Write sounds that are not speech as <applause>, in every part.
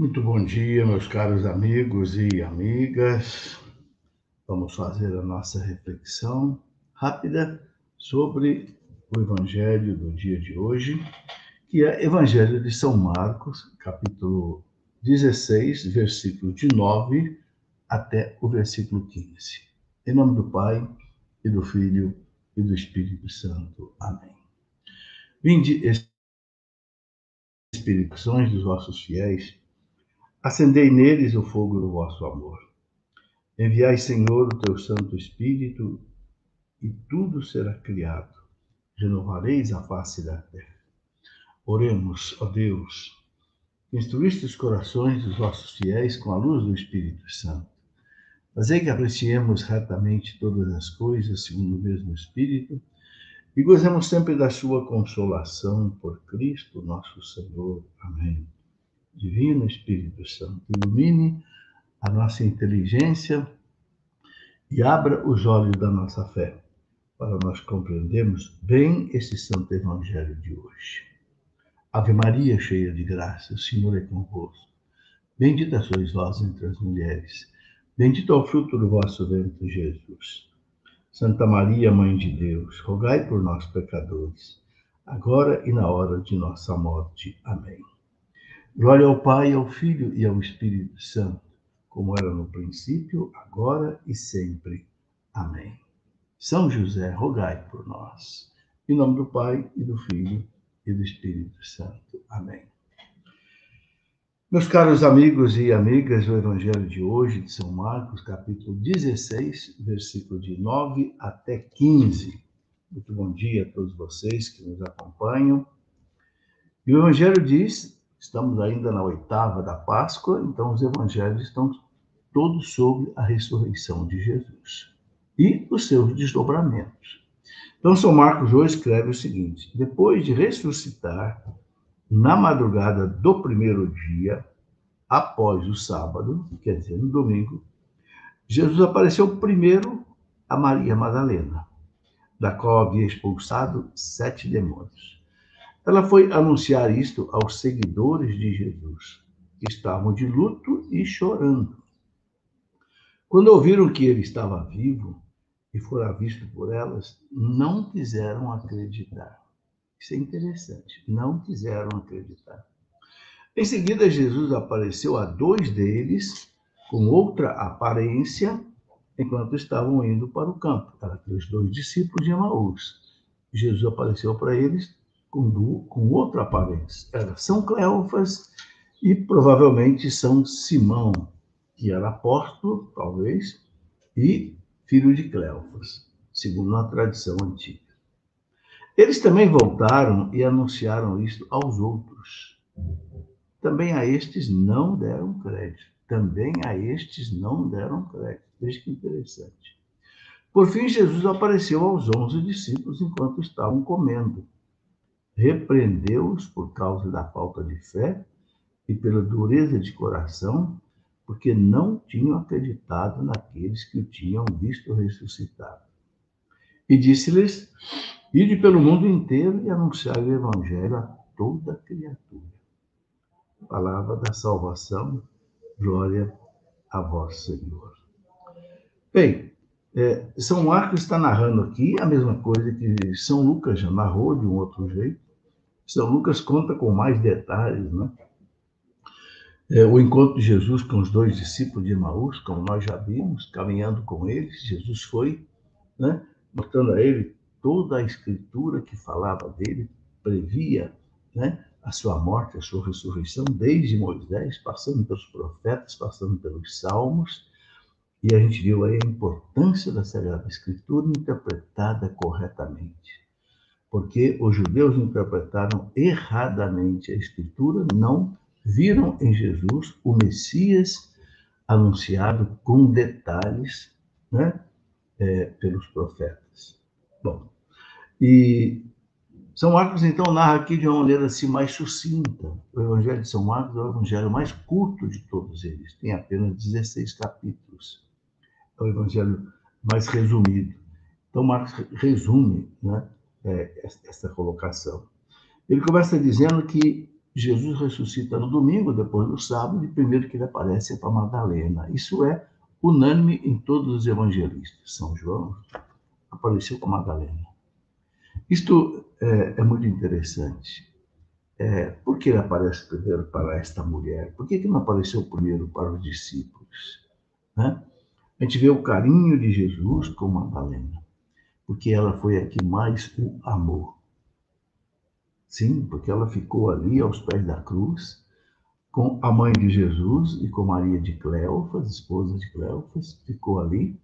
Muito bom dia, meus caros amigos e amigas. Vamos fazer a nossa reflexão rápida sobre o Evangelho do dia de hoje, que é Evangelho de São Marcos, capítulo 16, versículo de 9 até o versículo 15. Em nome do Pai, e do Filho, e do Espírito Santo. Amém. Vinde, Espíritos dos vossos fiéis, acendei neles o fogo do vosso amor. Enviai, Senhor, o teu Santo Espírito, e tudo será criado. Renovareis a face da terra. Oremos, ó Deus, instruíste os corações dos vossos fiéis com a luz do Espírito Santo. Fazei que apreciemos retamente todas as coisas segundo o mesmo Espírito e gozemos sempre da sua consolação por Cristo nosso Senhor. Amém. Divino Espírito Santo, ilumine a nossa inteligência e abra os olhos da nossa fé, para nós compreendermos bem esse santo evangelho de hoje. Ave Maria, cheia de graça, o Senhor é convosco. Bendita sois vós entre as mulheres, bendito é o fruto do vosso ventre, Jesus. Santa Maria, Mãe de Deus, rogai por nós, pecadores, agora e na hora de nossa morte. Amém. Glória ao Pai, ao Filho e ao Espírito Santo, como era no princípio, agora e sempre. Amém. São José, rogai por nós. Em nome do Pai, e do Filho, e do Espírito Santo. Amém. Meus caros amigos e amigas, o Evangelho de hoje, de São Marcos, capítulo 16, versículo de 9 até 15. Muito bom dia a todos vocês que nos acompanham. E o Evangelho diz, estamos ainda na oitava da Páscoa, então os Evangelhos estão todos sobre a ressurreição de Jesus e os seus desdobramentos. Então, São Marcos hoje escreve o seguinte: depois de ressuscitar, na madrugada do primeiro dia, após o sábado, quer dizer, no domingo, Jesus apareceu primeiro a Maria Madalena, da qual havia expulsado sete demônios. Ela foi anunciar isto aos seguidores de Jesus, que estavam de luto e chorando. Quando ouviram que ele estava vivo e fora visto por elas, não quiseram acreditar. Isso é interessante. Não quiseram acreditar. Em seguida, Jesus apareceu a dois deles com outra aparência enquanto estavam indo para o campo. Eram aqueles dois discípulos de Emaús. Jesus apareceu para eles com, com outra aparência. Era São Cleófas e provavelmente São Simão, que era apóstolo, talvez, e filho de Cleófas, segundo a tradição antiga. Eles também voltaram e anunciaram isto aos outros. Também a estes não deram crédito. Também a estes não deram crédito. Veja que interessante. Por fim, Jesus apareceu aos onze discípulos enquanto estavam comendo. Repreendeu-os por causa da falta de fé e pela dureza de coração, porque não tinham acreditado naqueles que o tinham visto ressuscitado. E disse-lhes: Ide pelo mundo inteiro e anunciar o Evangelho a toda criatura. Palavra da salvação, glória a vós, Senhor. Bem, é, São Marcos está narrando aqui a mesma coisa que São Lucas já narrou de um outro jeito. São Lucas conta com mais detalhes, né? É, o encontro de Jesus com os dois discípulos de Emaús, como nós já vimos, caminhando com eles, Jesus foi, né, mostrando a ele toda a escritura que falava dele previa né, a sua morte, a sua ressurreição, desde Moisés, passando pelos profetas, passando pelos salmos, e a gente viu aí a importância da Sagrada Escritura interpretada corretamente. Porque os judeus interpretaram erradamente a Escritura, não viram em Jesus o Messias anunciado com detalhes né, é, pelos profetas. Bom, e São Marcos, então, narra aqui de uma maneira assim mais sucinta. O Evangelho de São Marcos é o evangelho mais curto de todos eles, tem apenas 16 capítulos. É o evangelho mais resumido. Então, Marcos resume né, é, essa colocação. Ele começa dizendo que Jesus ressuscita no domingo, depois do sábado, e primeiro que ele aparece é para Madalena. Isso é unânime em todos os evangelistas. São João apareceu com Madalena. Isto é, é muito interessante. É, por que ele aparece primeiro para esta mulher? Por que, que não apareceu primeiro para os discípulos? Né? A gente vê o carinho de Jesus com Madalena, porque ela foi a que mais o amou. Sim, porque ela ficou ali aos pés da cruz, com a mãe de Jesus e com Maria de Cleofas, esposa de Cleofas, ficou ali.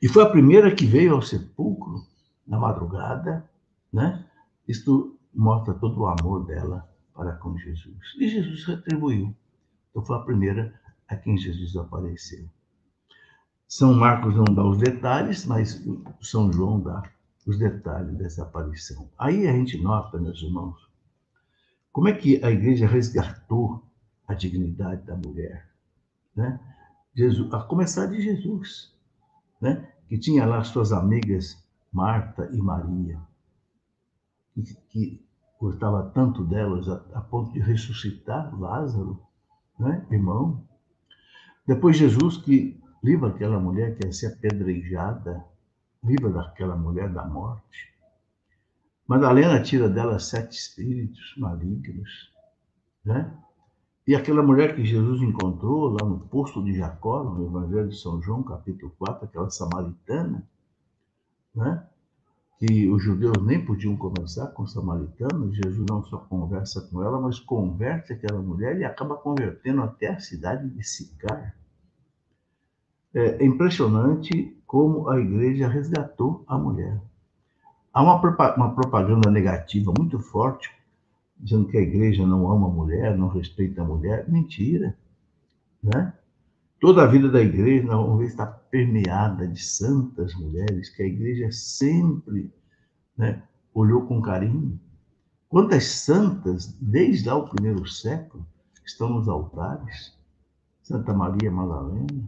E foi a primeira que veio ao sepulcro na madrugada, né? Isto mostra todo o amor dela para com Jesus. E Jesus retribuiu. Então foi a primeira a quem Jesus apareceu. São Marcos não dá os detalhes, mas São João dá os detalhes dessa aparição. Aí a gente nota, meus irmãos, como é que a igreja resgatou a dignidade da mulher, né? Jesus, a começar de Jesus, né? Que tinha lá suas amigas Marta e Maria, que, que gostava tanto delas a, a ponto de ressuscitar Lázaro, né? Irmão. Depois Jesus que livra aquela mulher que ia ser apedrejada livra daquela mulher da morte. Madalena tira dela sete espíritos malignos, né? E aquela mulher que Jesus encontrou lá no poço de Jacó, no Evangelho de São João, capítulo 4, aquela samaritana, né? que os judeus nem podiam conversar com samaritanos, Jesus não só conversa com ela, mas converte aquela mulher e acaba convertendo até a cidade de Sicar. É impressionante como a igreja resgatou a mulher. Há uma, uma propaganda negativa muito forte, dizendo que a igreja não ama a mulher, não respeita a mulher. Mentira. Né? Toda a vida da igreja, vamos ver, está permeada de santas mulheres, que a igreja sempre né, olhou com carinho. Quantas santas, desde o primeiro século, estão nos altares? Santa Maria Madalena,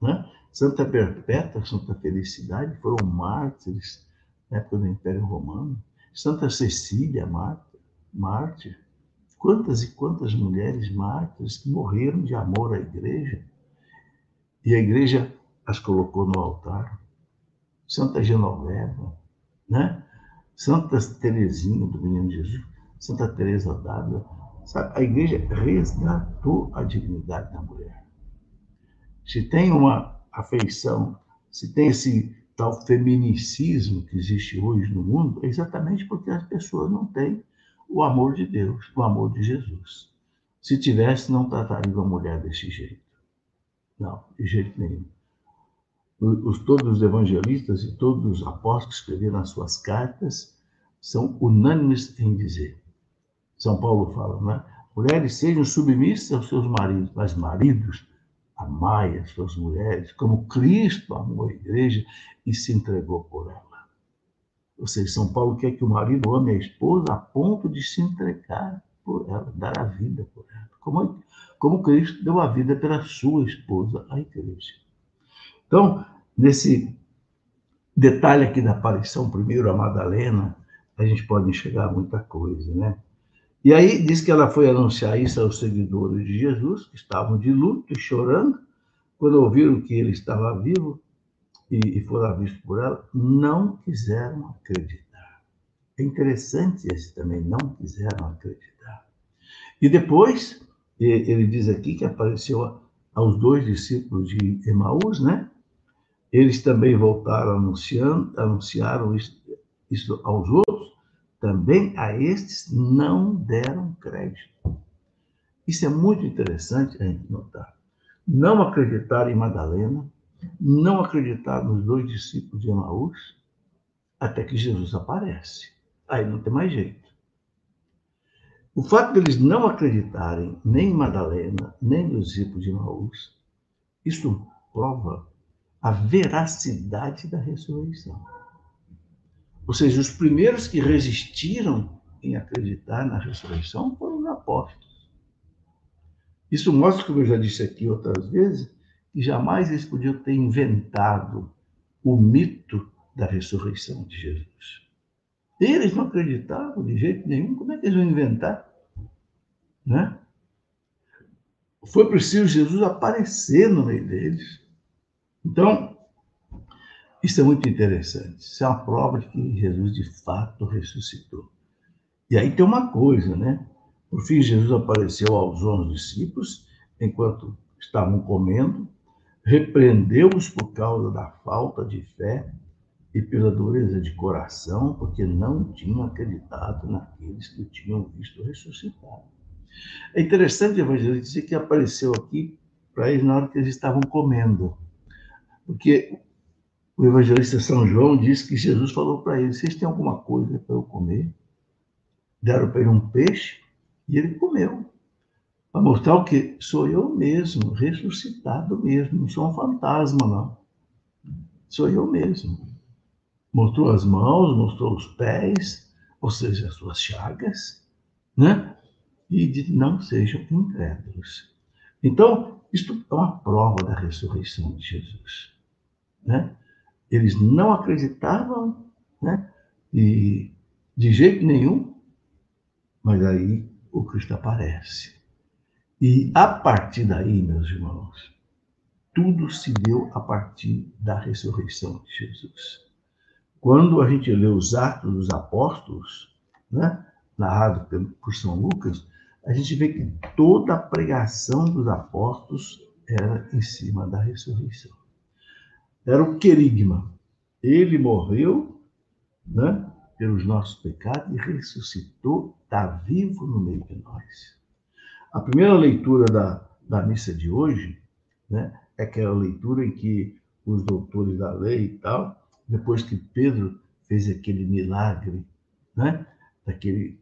né? Santa Perpétua, Santa Felicidade foram mártires na época do Império Romano. Santa Cecília, mártir. Quantas e quantas mulheres mártires que morreram de amor à igreja e a igreja as colocou no altar. Santa Genoveva, né? Santa Teresinha do Menino Jesus, Santa Teresa d'Ávila. A igreja resgatou a dignidade da mulher. Se tem uma afeição, se tem esse tal feminicismo que existe hoje no mundo, é exatamente porque as pessoas não têm o amor de Deus, o amor de Jesus. Se tivesse, não trataria a mulher desse jeito. Não, de jeito nenhum. Os, todos os evangelistas e todos os apóstolos que escreveram as suas cartas são unânimes em dizer. São Paulo fala, né? Mulheres sejam submissas aos seus maridos, mas maridos amai as suas mulheres como Cristo amou a igreja e se entregou por ela. Ou seja, São Paulo quer que o marido ame a esposa a ponto de se entregar por ela, dar a vida por ela. Como, como Cristo deu a vida pela sua esposa, a igreja. Então, nesse detalhe aqui da aparição, primeiro a Madalena, a gente pode enxergar muita coisa, né? E aí diz que ela foi anunciar isso aos seguidores de Jesus, que estavam de luto e chorando, quando ouviram que ele estava vivo e, e fora visto por ela, não quiseram acreditar. É interessante esse também, não quiseram acreditar. E depois, ele diz aqui que apareceu aos dois discípulos de Emaús, né? Eles também voltaram anunciando, anunciaram isso, isso aos outros também a estes não deram crédito. Isso é muito interessante a gente notar. Não acreditar em Madalena, não acreditar nos dois discípulos de Emaús, até que Jesus aparece. Aí não tem mais jeito. O fato deles de não acreditarem nem em Madalena, nem nos discípulos de Emaús, isso prova a veracidade da ressurreição. Ou seja, os primeiros que resistiram em acreditar na ressurreição foram os apóstolos. Isso mostra, como eu já disse aqui outras vezes, que jamais eles podiam ter inventado o mito da ressurreição de Jesus. Eles não acreditavam de jeito nenhum. Como é que eles vão inventar? Né? Foi preciso Jesus aparecer no meio deles. Então, isso é muito interessante. Isso é uma prova de que Jesus de fato ressuscitou. E aí tem uma coisa, né? Por fim, Jesus apareceu aos onze discípulos enquanto estavam comendo, repreendeu-os por causa da falta de fé e pela dureza de coração, porque não tinham acreditado naqueles que tinham visto ressuscitar. É interessante o evangelho dizer que apareceu aqui para eles na hora que eles estavam comendo. Porque o evangelista São João diz que Jesus falou para eles: Vocês têm alguma coisa para eu comer? Deram para ele um peixe e ele comeu. Para mostrar o que? Sou eu mesmo, ressuscitado mesmo. Não sou um fantasma, não. Sou eu mesmo. Mostrou as mãos, mostrou os pés, ou seja, as suas chagas, né? E de não sejam incrédulos. Então, isto é uma prova da ressurreição de Jesus, né? Eles não acreditavam, né? E de jeito nenhum, mas aí o Cristo aparece. E a partir daí, meus irmãos, tudo se deu a partir da ressurreição de Jesus. Quando a gente lê os Atos dos Apóstolos, né, narrado por São Lucas, a gente vê que toda a pregação dos apóstolos era em cima da ressurreição. Era o querigma. Ele morreu né, pelos nossos pecados e ressuscitou, está vivo no meio de nós. A primeira leitura da, da missa de hoje né, é aquela leitura em que os doutores da lei e tal, depois que Pedro fez aquele milagre, né, daquele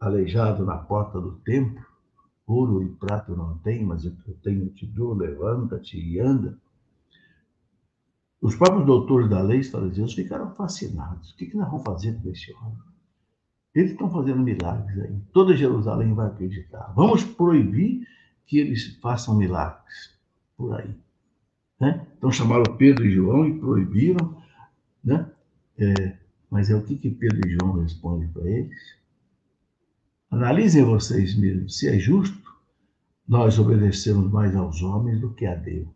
aleijado na porta do templo, ouro e prata não tem, mas eu tenho te dou, levanta-te e anda. Os próprios doutores da lei, fariseus, ficaram fascinados. O que, que nós vamos fazer com esse homem? Eles estão fazendo milagres aí. Toda Jerusalém vai acreditar. Vamos proibir que eles façam milagres por aí. Né? Então chamaram Pedro e João e proibiram. Né? É, mas é o que, que Pedro e João respondem para eles? Analisem vocês mesmos se é justo nós obedecermos mais aos homens do que a Deus.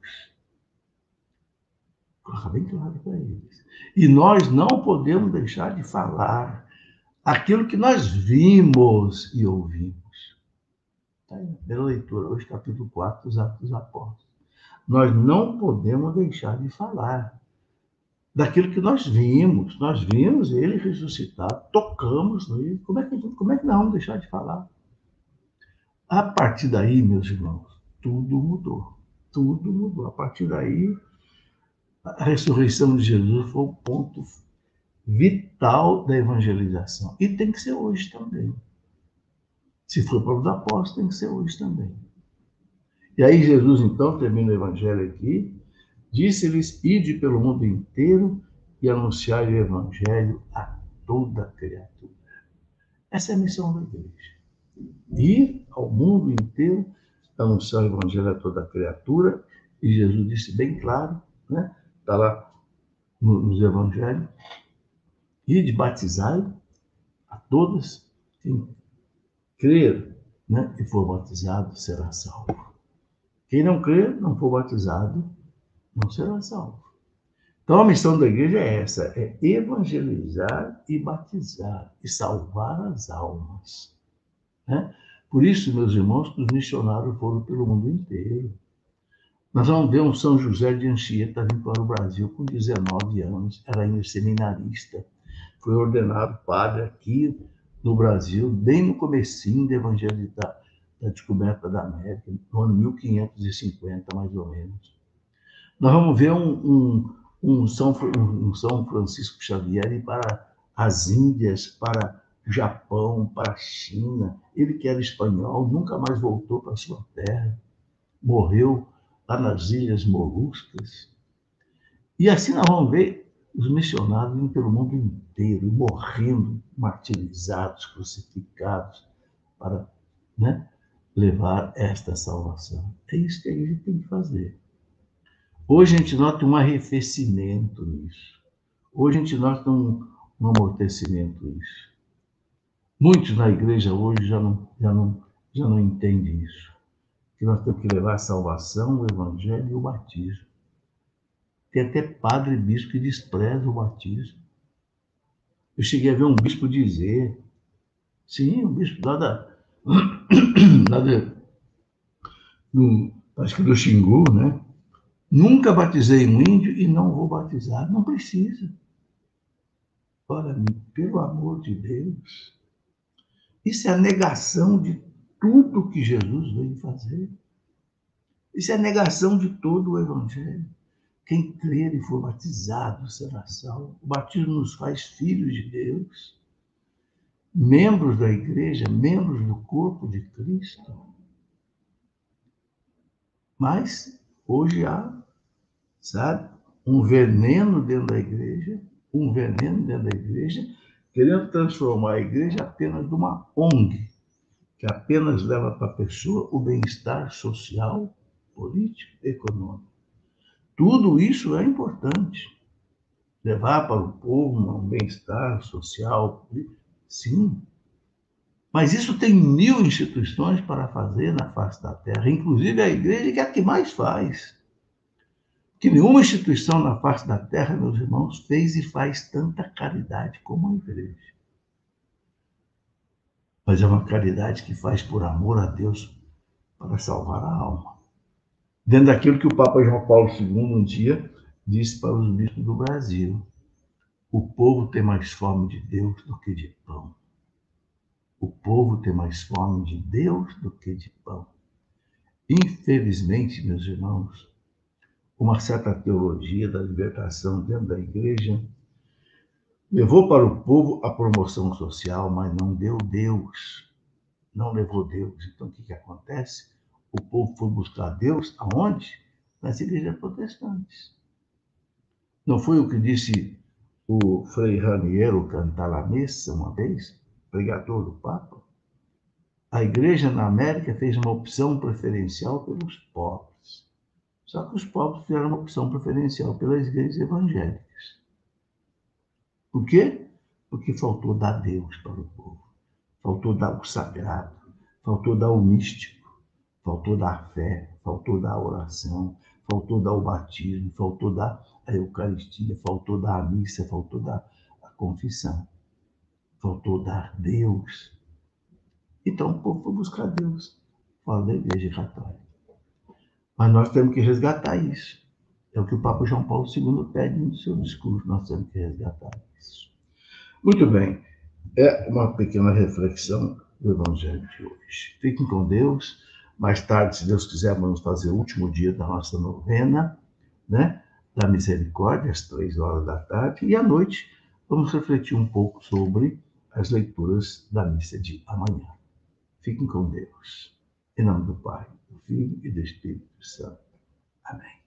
Coloca bem claro para eles. E nós não podemos deixar de falar aquilo que nós vimos e ouvimos. Está aí, primeira leitura, hoje, capítulo 4 dos Atos dos Apóstolos. Nós não podemos deixar de falar daquilo que nós vimos. Nós vimos ele ressuscitar, tocamos nele. Como é que, como é que vamos deixar de falar? A partir daí, meus irmãos, tudo mudou. Tudo mudou. A partir daí, a ressurreição de Jesus foi o ponto vital da evangelização. E tem que ser hoje também. Se for para os apóstolos, tem que ser hoje também. E aí Jesus, então, termina o evangelho aqui, disse-lhes, ide pelo mundo inteiro e anunciar o evangelho a toda criatura. Essa é a missão da igreja. Ir ao mundo inteiro, anunciar o evangelho a toda criatura, e Jesus disse bem claro, né? Está lá nos evangelhos, e de batizar a todos quem crer né, e for batizado será salvo. Quem não crer, não for batizado, não será salvo. Então a missão da igreja é essa: é evangelizar e batizar e salvar as almas. Né? Por isso, meus irmãos, que os missionários foram pelo mundo inteiro. Nós vamos ver um São José de Anchieta vindo para o Brasil com 19 anos, era ainda seminarista foi ordenado padre aqui no Brasil, bem no comecinho da evangelho da, descoberta da América, no ano 1550, mais ou menos. Nós vamos ver um, um, um, São, um São Francisco Xavier ir para as Índias, para Japão, para a China. Ele que era espanhol, nunca mais voltou para sua terra. Morreu lá nas Ilhas Moluscas. E assim nós vamos ver os missionários indo pelo mundo inteiro, morrendo, martirizados, crucificados, para né, levar esta salvação. É isso que a gente tem que fazer. Hoje a gente nota um arrefecimento nisso. Hoje a gente nota um, um amortecimento nisso. Muitos na igreja hoje já não, já não já não entende isso. Que nós temos que levar a salvação, o evangelho e o batismo. Tem até padre bispo que despreza o batismo. Eu cheguei a ver um bispo dizer, sim, um bispo lá da, <coughs> lá da no, acho que do Xingu, né? Nunca batizei um índio e não vou batizar. Não precisa. Ora, pelo amor de Deus. Isso é a negação de tudo que Jesus veio fazer. Isso é a negação de todo o Evangelho. Quem crer e for batizado será salvo. O batismo nos faz filhos de Deus, membros da igreja, membros do corpo de Cristo. Mas hoje há, sabe, um veneno dentro da igreja, um veneno dentro da igreja, querendo transformar a igreja apenas numa ONG, que apenas leva para a pessoa o bem-estar social, político, econômico. Tudo isso é importante. Levar para o povo um bem-estar social, sim. Mas isso tem mil instituições para fazer na face da terra, inclusive a igreja, que é a que mais faz. Que nenhuma instituição na face da terra, meus irmãos, fez e faz tanta caridade como a igreja. Mas é uma caridade que faz por amor a Deus para salvar a alma dentro daquilo que o Papa João Paulo II um dia disse para os bispos do Brasil. O povo tem mais fome de Deus do que de pão. O povo tem mais fome de Deus do que de pão. Infelizmente, meus irmãos, uma certa teologia da libertação dentro da igreja levou para o povo a promoção social, mas não deu Deus. Não levou Deus. Então, o que, que acontece? o povo foi buscar Deus aonde? Nas igrejas protestantes. Não foi o que disse o Frei Raniero Cantalamessa uma vez, pregador do Papa? A igreja na América fez uma opção preferencial pelos pobres. Só que os pobres fizeram uma opção preferencial pelas igrejas evangélicas. Por quê? Porque faltou dar Deus para o povo. Faltou dar o sagrado. Faltou dar o místico faltou dar fé, faltou dar oração, faltou dar o batismo, faltou dar a Eucaristia, faltou dar a missa, faltou dar a confissão, faltou dar Deus. Então o povo foi buscar Deus fora da Igreja Católica. Mas nós temos que resgatar isso. É o que o Papa João Paulo II pede no seu discurso. Nós temos que resgatar Muito bem. É uma pequena reflexão do Evangelho de hoje. Fiquem com Deus. Mais tarde, se Deus quiser, vamos fazer o último dia da nossa novena, né? Da misericórdia, às três horas da tarde. E à noite, vamos refletir um pouco sobre as leituras da missa de amanhã. Fiquem com Deus. Em nome do Pai, do Filho e do Espírito Santo. Amém.